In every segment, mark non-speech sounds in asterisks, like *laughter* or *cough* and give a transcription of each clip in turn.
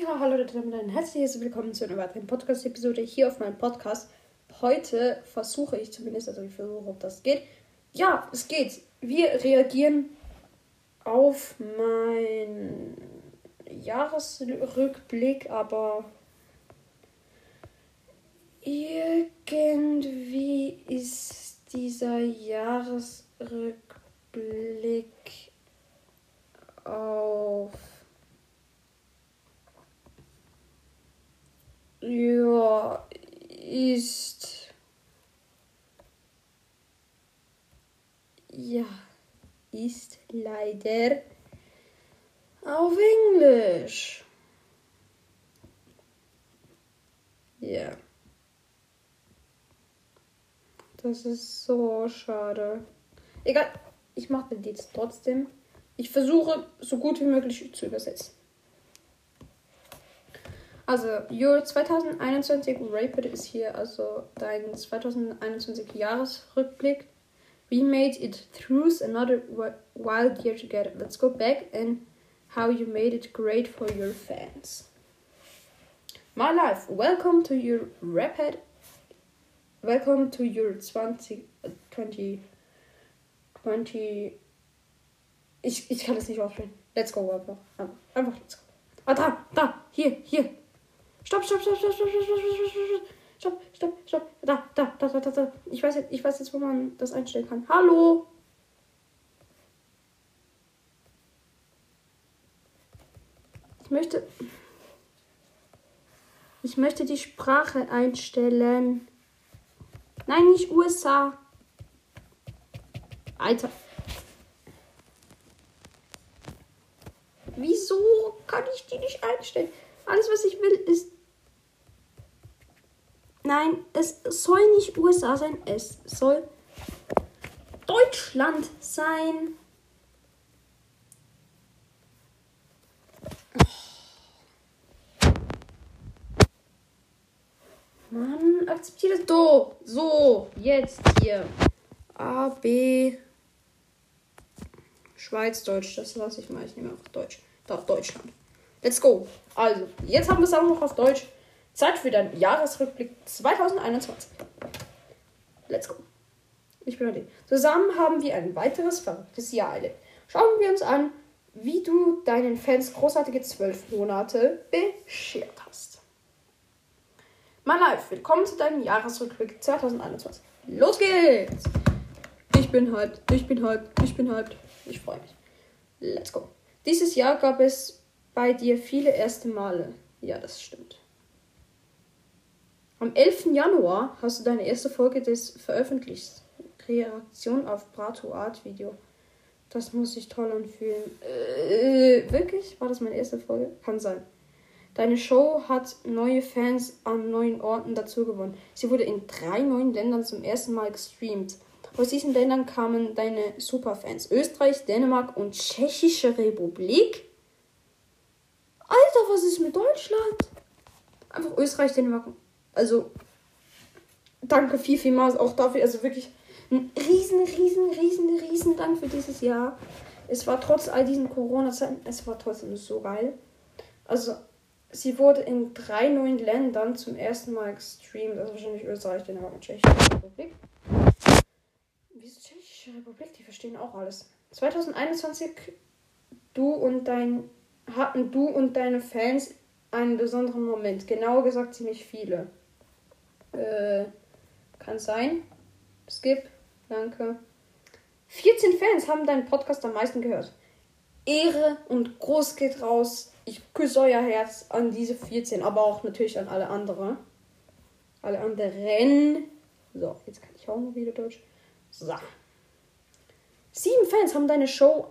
Ja, hallo Leute, damit ein herzliches Willkommen zu einer weiteren Podcast-Episode hier auf meinem Podcast. Heute versuche ich zumindest, also ich versuche, ob das geht. Ja, es geht. Wir reagieren auf meinen Jahresrückblick, aber irgendwie ist dieser Jahresrückblick auf ja ist ja ist leider auf Englisch. Ja. Das ist so schade. Egal, ich mache den jetzt trotzdem. Ich versuche so gut wie möglich zu übersetzen. Also, Your 2021 Rapid ist hier also dein 2021 Jahresrückblick. We made it through another wild year together. Let's go back and how you made it great for your fans. My life, welcome to your rapid. Welcome to your 20, 20, 20. Ich, ich kann es nicht aussprechen. Let's go. Einfach, einfach let's go. Ah, da, da, hier, hier. Stopp, stopp, stopp, stopp, stopp, stopp, stopp, stopp, stopp, stopp, stopp, da, da, da, da, da. Ich weiß, jetzt, ich weiß jetzt, wo man das einstellen kann. Hallo? Ich möchte. Ich möchte die Sprache einstellen. Nein, nicht USA. Alter. Wieso kann ich die nicht einstellen? Alles, was ich will, ist. Nein, es soll nicht USA sein. Es soll Deutschland sein. Mann, akzeptiere das. Do. So, jetzt hier. A, B. Schweiz, Deutsch. Das lasse ich mal. Ich nehme einfach Deutsch. Da, Deutschland. Let's go. Also, jetzt haben wir es auch noch auf Deutsch. Zeit für deinen Jahresrückblick 2021. Let's go. Ich bin ready. Zusammen haben wir ein weiteres verrücktes Jahr erlebt. Schauen wir uns an, wie du deinen Fans großartige zwölf Monate beschert hast. My Life, willkommen zu deinem Jahresrückblick 2021. Los geht's! Ich bin hyped, ich bin hyped, ich bin hyped. Ich freue mich. Let's go. Dieses Jahr gab es bei dir viele erste Male. Ja, das stimmt. Am 11. Januar hast du deine erste Folge des veröffentlicht. Reaktion auf Prato Art Video. Das muss sich toll anfühlen. Äh, wirklich? War das meine erste Folge? Kann sein. Deine Show hat neue Fans an neuen Orten dazu gewonnen. Sie wurde in drei neuen Ländern zum ersten Mal gestreamt. Aus diesen Ländern kamen deine Superfans. Österreich, Dänemark und Tschechische Republik. Alter, was ist mit Deutschland? Einfach Österreich, Dänemark. Also, danke viel, vielmals auch dafür. Also wirklich ein riesen, riesen, riesen, riesen Dank für dieses Jahr. Es war trotz all diesen Corona-Zeiten, es war trotzdem so geil. Also, sie wurde in drei neuen Ländern zum ersten Mal gestreamt. Also wahrscheinlich Österreich, Dänemark und Tschechische Republik. Wieso Tschechische Republik? Die verstehen auch alles. 2021, du und dein hatten du und deine Fans einen besonderen Moment. Genauer gesagt ziemlich viele. Äh, kann sein. Skip. Danke. 14 Fans haben deinen Podcast am meisten gehört. Ehre und groß geht raus. Ich küsse euer Herz an diese 14, aber auch natürlich an alle anderen. Alle anderen. So, jetzt kann ich auch noch wieder Deutsch. So. Sieben Fans haben deine Show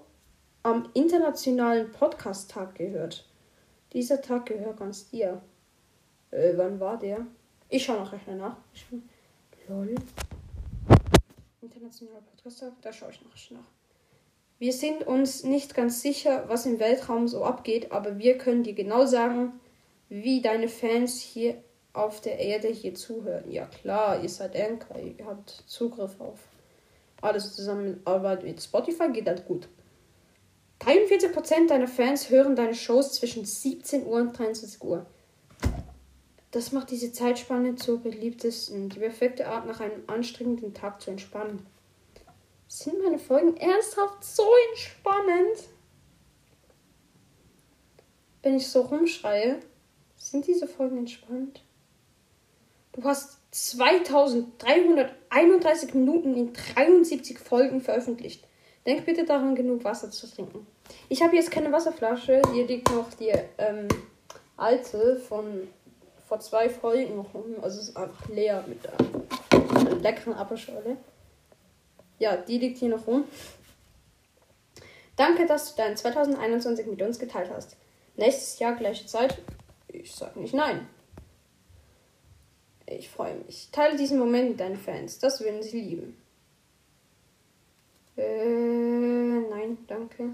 am Internationalen Podcast-Tag gehört. Dieser Tag gehört ganz dir. Äh, wann war der? Ich schaue noch Rechner nach. Ich, lol. Internationaler Podcast-Tag, da schaue ich noch nach. Wir sind uns nicht ganz sicher, was im Weltraum so abgeht, aber wir können dir genau sagen, wie deine Fans hier auf der Erde hier zuhören. Ja klar, ihr seid Anchor, ihr habt Zugriff auf alles zusammen, aber mit Spotify geht das gut. 43% deiner Fans hören deine Shows zwischen 17 Uhr und 23 Uhr. Das macht diese Zeitspanne zur beliebtesten. Die perfekte Art, nach einem anstrengenden Tag zu entspannen. Sind meine Folgen ernsthaft so entspannend? Wenn ich so rumschreie, sind diese Folgen entspannt? Du hast 2331 Minuten in 73 Folgen veröffentlicht. Denk bitte daran, genug Wasser zu trinken. Ich habe jetzt keine Wasserflasche. Hier liegt noch die ähm, alte von vor zwei Folgen noch rum. Also es ist einfach leer mit der leckeren Apfelschorle. Ja, die liegt hier noch rum. Danke, dass du dein 2021 mit uns geteilt hast. Nächstes Jahr gleiche Zeit. Ich sag nicht nein. Ich freue mich. Teile diesen Moment mit deinen Fans. Das würden sie lieben. Äh, nein, danke.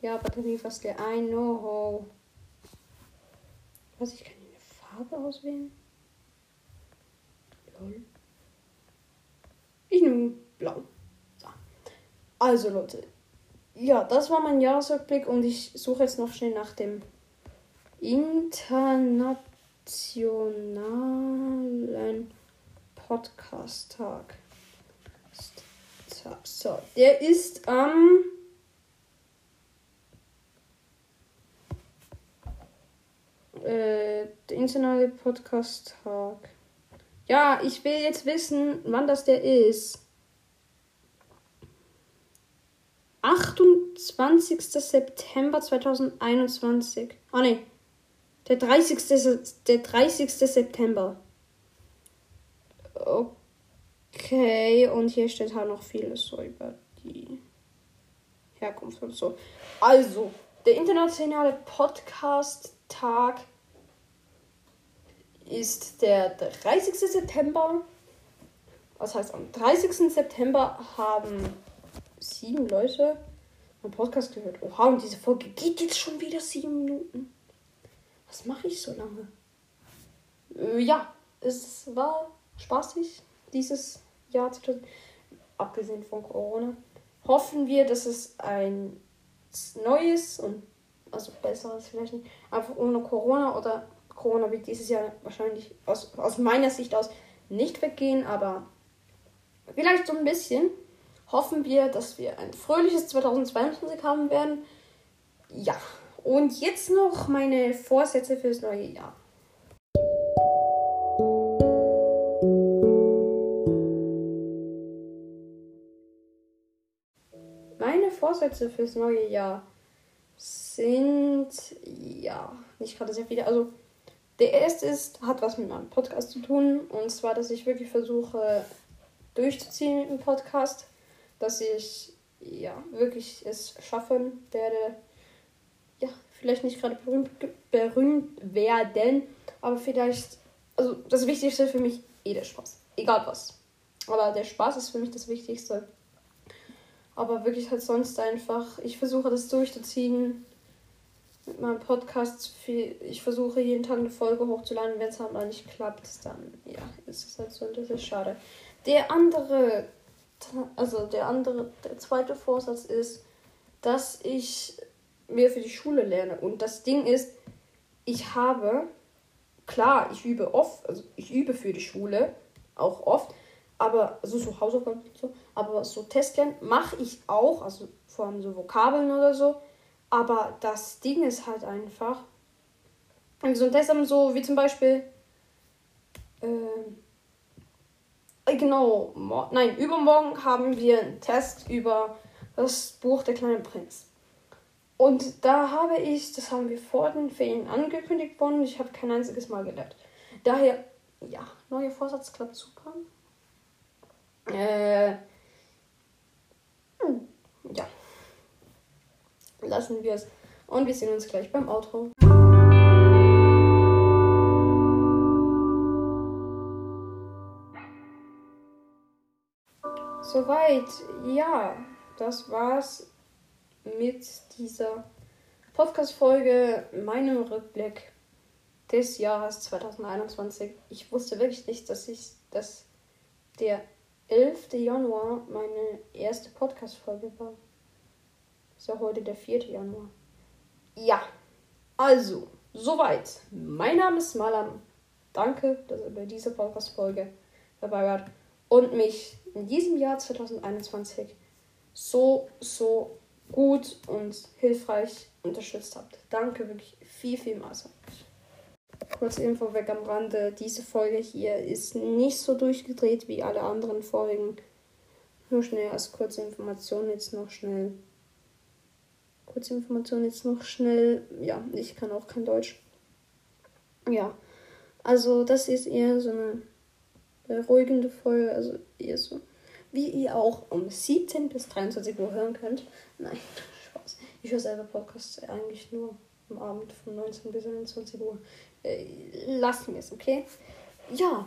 Ja, Batterie fast leer. I know. Was, ich kann eine Farbe auswählen? Lol. Ich nehme blau. So. Also, Leute. Ja, das war mein Jahresrückblick und ich suche jetzt noch schnell nach dem internationalen Podcast-Tag. So, der ist am. Äh, der internationale Podcast-Tag. Ja, ich will jetzt wissen, wann das der ist. 28. September 2021. Ah ne. Der 30. Der 30. September. Okay, und hier steht halt noch vieles so über die Herkunft und so. Also, der internationale Podcast-Tag ist der 30. September. Das heißt, am 30. September haben sieben Leute meinen Podcast gehört. Oha, und diese Folge geht jetzt schon wieder sieben Minuten. Was mache ich so lange? Äh, ja, es war spaßig dieses Jahr, abgesehen von Corona. Hoffen wir, dass es ein neues und also besseres vielleicht nicht, einfach ohne Corona oder Corona wird dieses Jahr wahrscheinlich aus, aus meiner Sicht aus nicht weggehen, aber vielleicht so ein bisschen hoffen wir, dass wir ein fröhliches 2022 haben werden. Ja, und jetzt noch meine Vorsätze fürs neue Jahr. Meine Vorsätze fürs neue Jahr sind, ja, nicht gerade sehr viele. Also, der erste ist, hat was mit meinem Podcast zu tun. Und zwar, dass ich wirklich versuche, durchzuziehen mit dem Podcast dass ich ja wirklich es schaffen werde, ja, vielleicht nicht gerade berühmt, berühmt werden, aber vielleicht, also das Wichtigste für mich eh der Spaß. Egal was. Aber der Spaß ist für mich das Wichtigste. Aber wirklich halt sonst einfach, ich versuche das durchzuziehen mit meinem Podcast. Ich versuche jeden Tag eine Folge hochzuladen. Wenn es halt mal nicht klappt, dann ja, ist es halt so das ist schade. Der andere also der andere, der zweite Vorsatz ist, dass ich mehr für die Schule lerne. Und das Ding ist, ich habe, klar, ich übe oft, also ich übe für die Schule, auch oft, aber also so Hausaufgaben so, aber so Testlernen mache ich auch, also vor allem so Vokabeln oder so. Aber das Ding ist halt einfach, so ein Test so wie zum Beispiel, ähm, äh, genau, nein, übermorgen haben wir einen Test über das Buch Der kleine Prinz. Und da habe ich, das haben wir vor den Ferien angekündigt worden, ich habe kein einziges Mal gelernt. Daher, ja, neuer Vorsatz klappt super. Äh, hm, ja. Lassen wir es. Und wir sehen uns gleich beim Outro. Soweit, ja, das war's mit dieser Podcast-Folge, meinem Rückblick des Jahres 2021. Ich wusste wirklich nicht, dass ich, dass der 11. Januar meine erste Podcast-Folge war. Ist ja heute der 4. Januar. Ja, also, soweit. Mein Name ist Malam. Danke, dass ihr bei dieser Podcast-Folge dabei wart und mich in diesem Jahr 2021 so, so gut und hilfreich unterstützt habt. Danke wirklich viel, vielmals. Kurz Info weg am Rande. Diese Folge hier ist nicht so durchgedreht wie alle anderen vorigen. Nur schnell als kurze Information jetzt noch schnell. Kurze Information jetzt noch schnell. Ja, ich kann auch kein Deutsch. Ja, also das ist eher so eine beruhigende Folge. Also eher so, wie ihr auch um 17 bis 23 Uhr hören könnt. Nein, *laughs* Spaß. Ich höre selber Podcasts eigentlich nur am Abend von 19 bis 21 Uhr. Äh, lassen wir es, okay? Ja,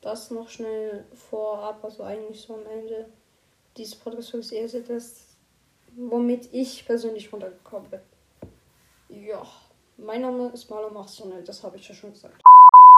das noch schnell vorab, also eigentlich so am Ende dieses Podcast ist eher so das, womit ich persönlich runtergekommen bin. Ja, mein Name ist Marlon Machsonel, das habe ich ja schon gesagt.